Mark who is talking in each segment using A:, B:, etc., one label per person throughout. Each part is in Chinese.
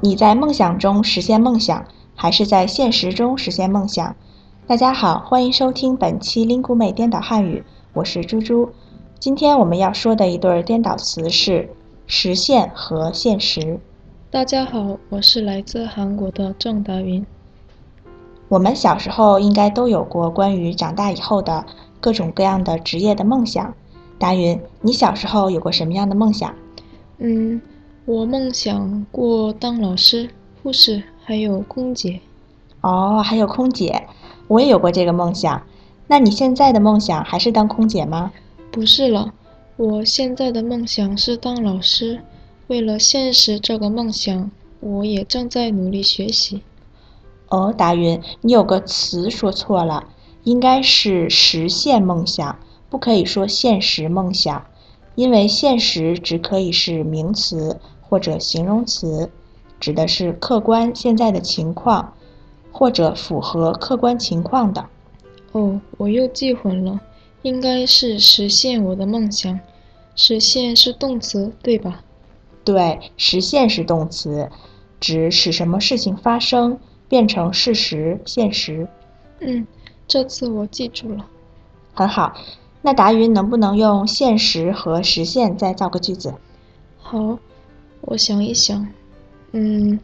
A: 你在梦想中实现梦想，还是在现实中实现梦想？大家好，欢迎收听本期 lingu 美颠倒汉语，我是猪猪。今天我们要说的一对颠倒词是实现和现实。
B: 大家好，我是来自韩国的郑达云。
A: 我们小时候应该都有过关于长大以后的各种各样的职业的梦想。达云，你小时候有过什么样的梦想？
B: 嗯，我梦想过当老师、护士，还有空姐。
A: 哦，还有空姐，我也有过这个梦想。那你现在的梦想还是当空姐吗？
B: 不是了，我现在的梦想是当老师。为了现实这个梦想，我也正在努力学习。
A: 哦，达云，你有个词说错了，应该是实现梦想，不可以说现实梦想。因为现实只可以是名词或者形容词，指的是客观现在的情况，或者符合客观情况的。
B: 哦，我又记混了，应该是实现我的梦想。实现是动词，对吧？
A: 对，实现是动词，指使什么事情发生，变成事实、现实。
B: 嗯，这次我记住了。
A: 很好。那达云能不能用现实和实现再造个句子？
B: 好，我想一想。嗯，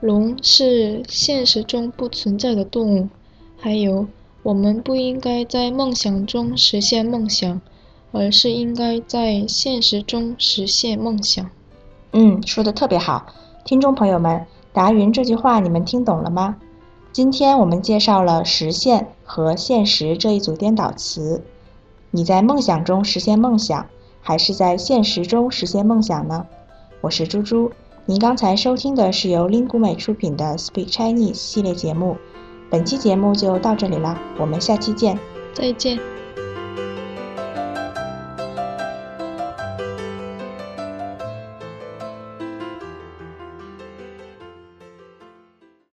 B: 龙是现实中不存在的动物。还有，我们不应该在梦想中实现梦想，而是应该在现实中实现梦想。
A: 嗯，说的特别好。听众朋友们，达云这句话你们听懂了吗？今天我们介绍了实现和现实这一组颠倒词。你在梦想中实现梦想，还是在现实中实现梦想呢？我是猪猪，您刚才收听的是由 lingu 美出品的 Speak Chinese 系列节目，本期节目就到这里了，我们下期见，
B: 再见。